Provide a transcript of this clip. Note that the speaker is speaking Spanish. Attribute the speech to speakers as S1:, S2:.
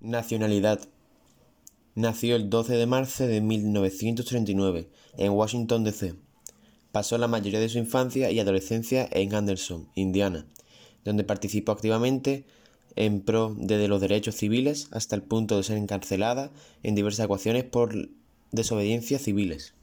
S1: Nacionalidad. Nació el 12 de marzo de 1939 en Washington, D.C. Pasó la mayoría de su infancia y adolescencia en Anderson, Indiana, donde participó activamente en pro de los derechos civiles hasta el punto de ser encarcelada en diversas ecuaciones por desobediencias civiles.